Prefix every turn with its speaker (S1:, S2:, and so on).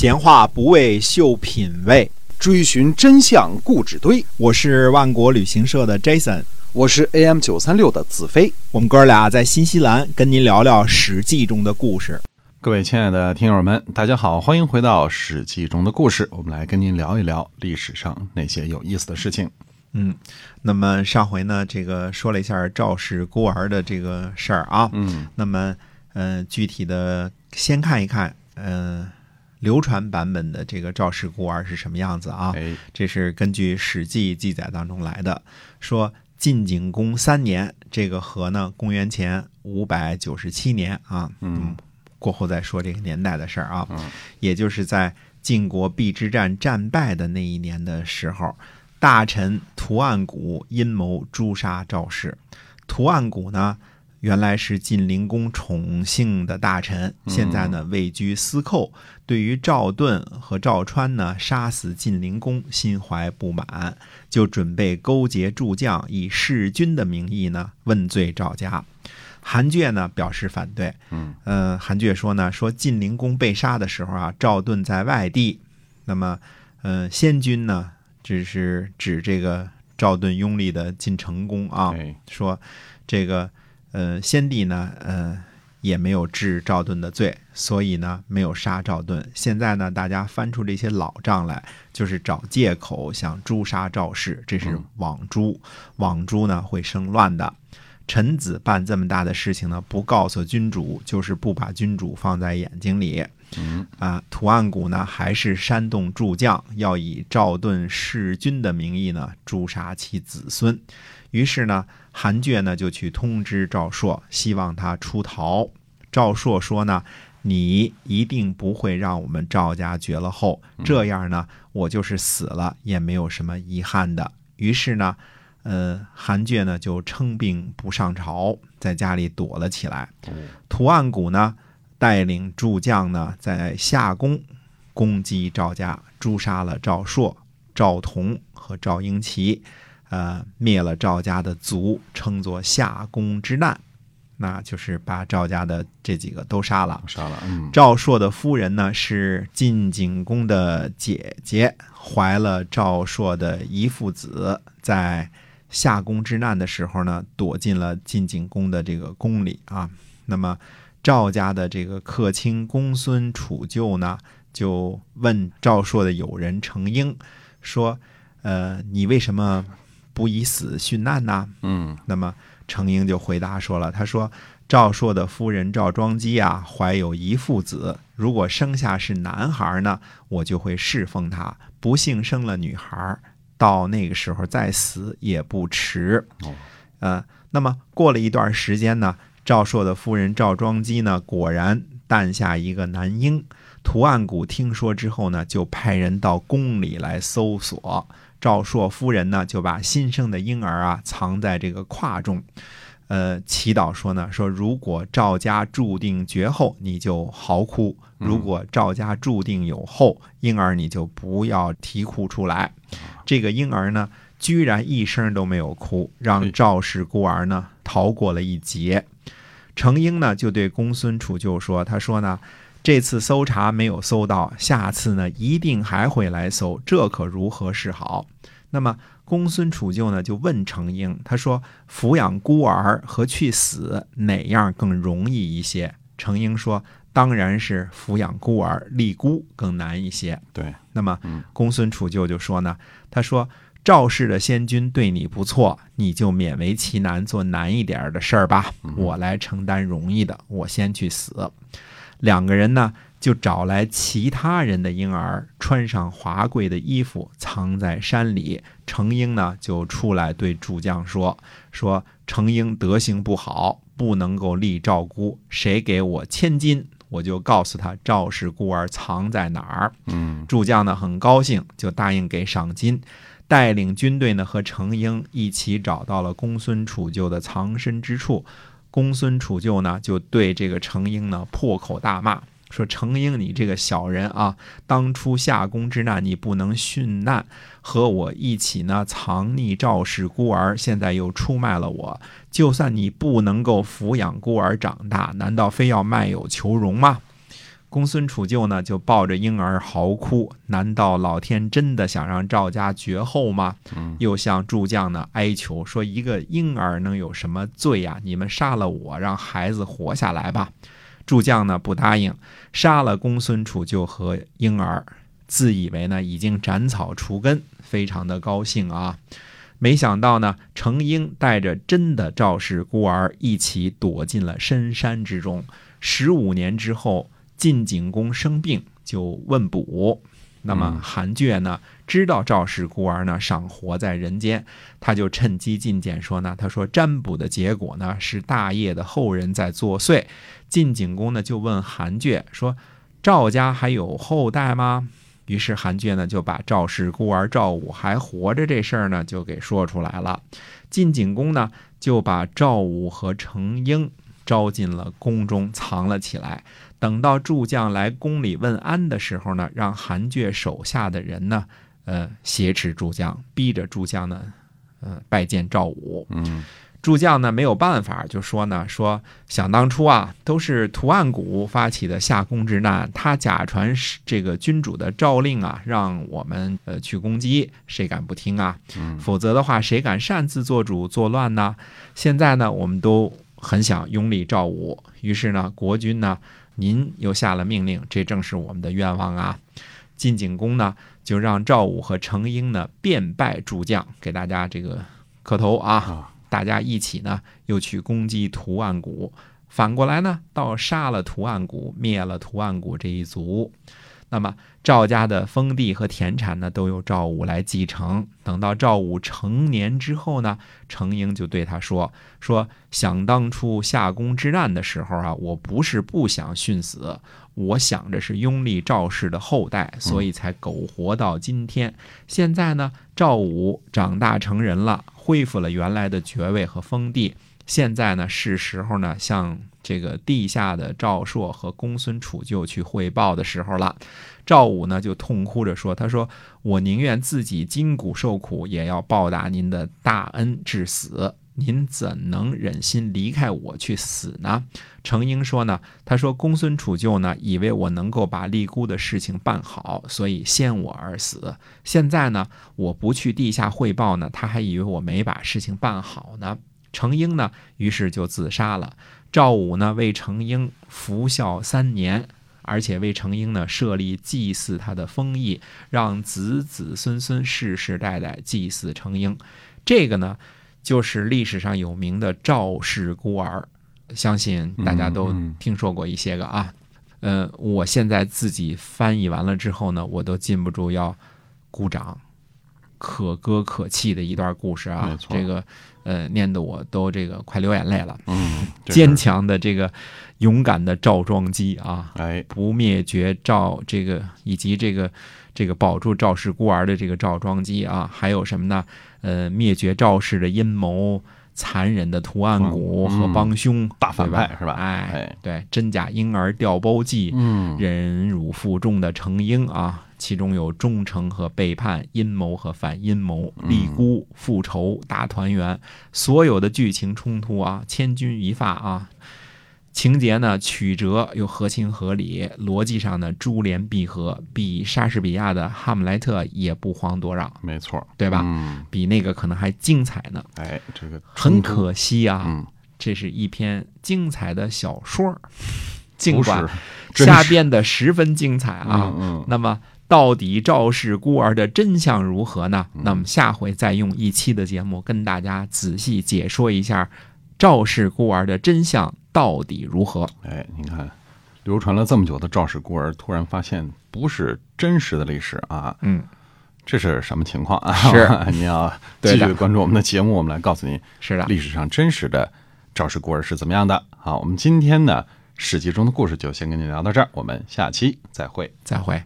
S1: 闲话不为秀品味，
S2: 追寻真相故纸堆。
S1: 我是万国旅行社的 Jason，
S2: 我是 AM 九三六的子飞。
S1: 我们哥俩在新西兰跟您聊聊《史记》中的故事。
S3: 各位亲爱的听友们，大家好，欢迎回到《史记》中的故事。我们来跟您聊一聊历史上那些有意思的事情。
S1: 嗯，那么上回呢，这个说了一下赵氏孤儿的这个事儿啊。
S3: 嗯，
S1: 那么，嗯、具体的先看一看，嗯、流传版本的这个赵氏孤儿是什么样子啊？
S3: 哎，
S1: 这是根据《史记》记载当中来的，说晋景公三年，这个和呢，公元前五百九十七年啊，
S3: 嗯，
S1: 过后再说这个年代的事儿啊，
S3: 嗯
S1: 也就是在晋国邲之战战败的那一年的时候，大臣屠岸贾阴谋诛杀赵氏。屠岸贾呢，原来是晋灵公宠幸的大臣，现在呢位居司寇，对于赵盾和赵川呢杀死晋灵公心怀不满，就准备勾结诸将，以弑君的名义呢问罪赵家。韩厥呢表示反对，
S3: 嗯，
S1: 呃，韩厥说呢，说晋灵公被杀的时候啊，赵盾在外地，那么，呃，先君呢，只是指这个赵盾拥立的晋成公啊，
S3: 哎，
S1: 说这个呃先帝呢，呃也没有治赵盾的罪，所以呢没有杀赵盾。现在呢，大家翻出这些老账来，就是找借口想诛杀赵氏，这是
S3: 嗯
S1: 枉诛。枉诛呢会生乱的。臣子办这么大的事情呢，不告诉君主，就是不把君主放在眼睛里。
S3: 嗯，
S1: 啊，屠岸贾呢还是煽动诸将，要以赵盾弑君的名义呢诛杀其子孙。于是呢，韩厥呢就去通知赵朔，希望他出逃。赵朔说呢，你一定不会让我们赵家绝了后，这样呢，我就是死了也没有什么遗憾的。于是呢，呃，韩厥呢就称病不上朝，在家里躲了起来。
S3: 哦，
S1: 屠岸贾呢，带领诸将呢，在夏宫攻击赵家，诛杀了赵朔、赵同和赵英齐，呃，灭了赵家的族，称作夏宫之难。那就是把赵家的这几个都杀了。
S3: 杀了，嗯，
S1: 赵朔的夫人呢是晋景公的姐姐，怀了赵朔的遗父子，在夏宫之难的时候呢，躲进了晋景公的这个宫里啊。那么赵家的这个客卿公孙楚臼呢，就问赵朔的友人程婴说：“呃，你为什么不以死殉难呐？”
S3: 嗯，
S1: 那么程婴就回答说了，他说赵朔的夫人赵庄姬啊，怀有一父子，如果生下是男孩呢，我就会侍奉他；不幸生了女孩，到那个时候再死也不迟。
S3: 哦，
S1: 呃，那么过了一段时间呢，赵朔的夫人赵庄姬呢，果然诞下一个男婴。屠岸贾听说之后呢，就派人到宫里来搜索。赵硕夫人呢，就把新生的婴儿啊藏在这个胯中，呃，祈祷说呢，说如果赵家注定绝后，你就嚎哭；如果赵家注定有后，婴儿你就不要啼哭出来。这个婴儿呢，居然一声都没有哭，让赵氏孤儿呢逃过了一劫。程英呢就对公孙楚臼说：“他说呢，这次搜查没有搜到，下次呢一定还会来搜，这可如何是好？”那么公孙楚臼呢就问程婴，他说：“抚养孤儿和去死哪样更容易一些？”程婴说：“当然是抚养孤儿立孤更难一些。”
S3: 对，
S1: 那么
S3: 嗯
S1: 公孙楚臼就说呢，他说赵氏的先君对你不错，你就勉为其难做难一点的事儿吧，我来承担容易的，我先去死。两个人呢就找来其他人的婴儿，穿上华贵的衣服，藏在山里。程婴呢就出来对主将说：“说程婴德行不好，不能够立赵孤，谁给我千金，我就告诉他赵氏孤儿藏在哪儿。”
S3: 嗯，
S1: 主将呢很高兴，就答应给赏金，带领军队呢和程婴一起找到了公孙楚臼的藏身之处。公孙杵臼呢就对这个程婴呢破口大骂，说：“程婴，你这个小人啊，当初夏宫之难你不能殉难，和我一起呢藏匿赵氏孤儿，现在又出卖了我。就算你不能够抚养孤儿长大，难道非要卖友求荣吗？”公孙杵臼呢就抱着婴儿嚎哭，难道老天真的想让赵家绝后吗？又向诸将呢哀求说：“一个婴儿能有什么罪呀？你们杀了我，让孩子活下来吧。”诸将呢不答应，杀了公孙杵臼和婴儿，自以为呢已经斩草除根，非常的高兴啊。没想到呢，程婴带着真的赵氏孤儿一起躲进了深山之中。十五年之后。晋景公生病，就问卜。那么韩厥呢，知道赵氏孤儿呢尚活在人间，他就趁机进谏说呢，他说占卜的结果呢是大业的后人在作祟。晋景公呢就问韩厥说，赵家还有后代吗？于是韩厥呢就把赵氏孤儿赵武还活着这事儿呢就给说出来了。晋景公呢就把赵武和程婴招进了宫中，藏了起来。等到诸将来宫里问安的时候呢，让韩厥手下的人呢，呃，挟持诸将，逼着诸将呢，呃，拜见赵武。
S3: 嗯，
S1: 诸将呢没有办法，就说呢，说想当初啊，都是图案谷发起的下宫之难，他假传这个君主的诏令啊，让我们呃去攻击，谁敢不听啊？否则的话，谁敢擅自做主作乱呢？现在呢，我们都很想拥立赵武，于是呢，国君呢。您又下了命令，这正是我们的愿望啊！晋景公呢，就让赵武和程婴呢便拜诸将，给大家这个磕头啊！大家一起呢，又去攻击图案谷，反过来呢，倒杀了图案谷，灭了图案谷这一族。那么赵家的封地和田产呢，都由赵武来继承。等到赵武成年之后呢，程婴就对他说：“说想当初夏宫之难的时候啊，我不是不想殉死，我想着是拥立赵氏的后代，所以才苟活到今天。现在呢，赵武长大成人了，恢复了原来的爵位和封地。”现在呢，是时候呢，向这个地下的赵朔和公孙杵臼去汇报的时候了。赵武呢，就痛哭着说：“他说我宁愿自己筋骨受苦，也要报答您的大恩至死。您怎能忍心离开我去死呢？”程婴说呢：“他说公孙杵臼呢，以为我能够把立孤的事情办好，所以先我而死。现在呢，我不去地下汇报呢，他还以为我没把事情办好呢。”程婴呢，于是就自杀了。赵武呢，为程婴服孝三年，而且为程婴呢设立祭祀他的封邑，让子子孙孙世世代代祭祀程婴。这个呢，就是历史上有名的赵氏孤儿，相信大家都听说过一些个啊。呃，我现在自己翻译完了之后呢，我都禁不住要鼓掌。可歌可泣的一段故事啊，这个呃，念得我都这个快流眼泪了。
S3: 嗯，
S1: 坚强的这个勇敢的赵庄姬啊，
S3: 哎，
S1: 不灭绝赵这个以及这个这个保住赵氏孤儿的这个赵庄姬啊，还有什么呢？呃，灭绝赵氏的阴谋，残忍的图案谷和帮凶，
S3: 大反派是吧？
S1: 哎，对，真假婴儿调包计，
S3: 嗯，
S1: 忍辱负重的程婴啊。其中有忠诚和背叛、阴谋和反阴谋、立孤、复仇、大团圆，所有的剧情冲突啊，千钧一发啊，情节呢曲折又合情合理，逻辑上呢珠联璧合，比莎士比亚的《哈姆莱特》也不遑多让，
S3: 没错，
S1: 对吧？
S3: 嗯，
S1: 比那个可能还精彩呢。
S3: 哎，这个
S1: 很可惜
S3: 啊，
S1: 嗯，这是一篇精彩的小说，尽管
S3: 是。
S1: 下编的十分精彩啊，
S3: 嗯，
S1: 那么。到底赵氏孤儿的真相如何呢？那么下回再用一期的节目跟大家仔细解说一下赵氏孤儿的真相到底如何。
S3: 哎，您看，流传了这么久的赵氏孤儿，突然发现不是真实的历史啊！
S1: 嗯，
S3: 这是什么情况啊？
S1: 是
S3: 你要 继续关注我们的节目，我们来告诉您，
S1: 是的，
S3: 历史上真实的赵氏孤儿是怎么样的。好，我们今天呢《史记》中的故事就先跟您聊到这儿，我们下期再会，
S1: 再会。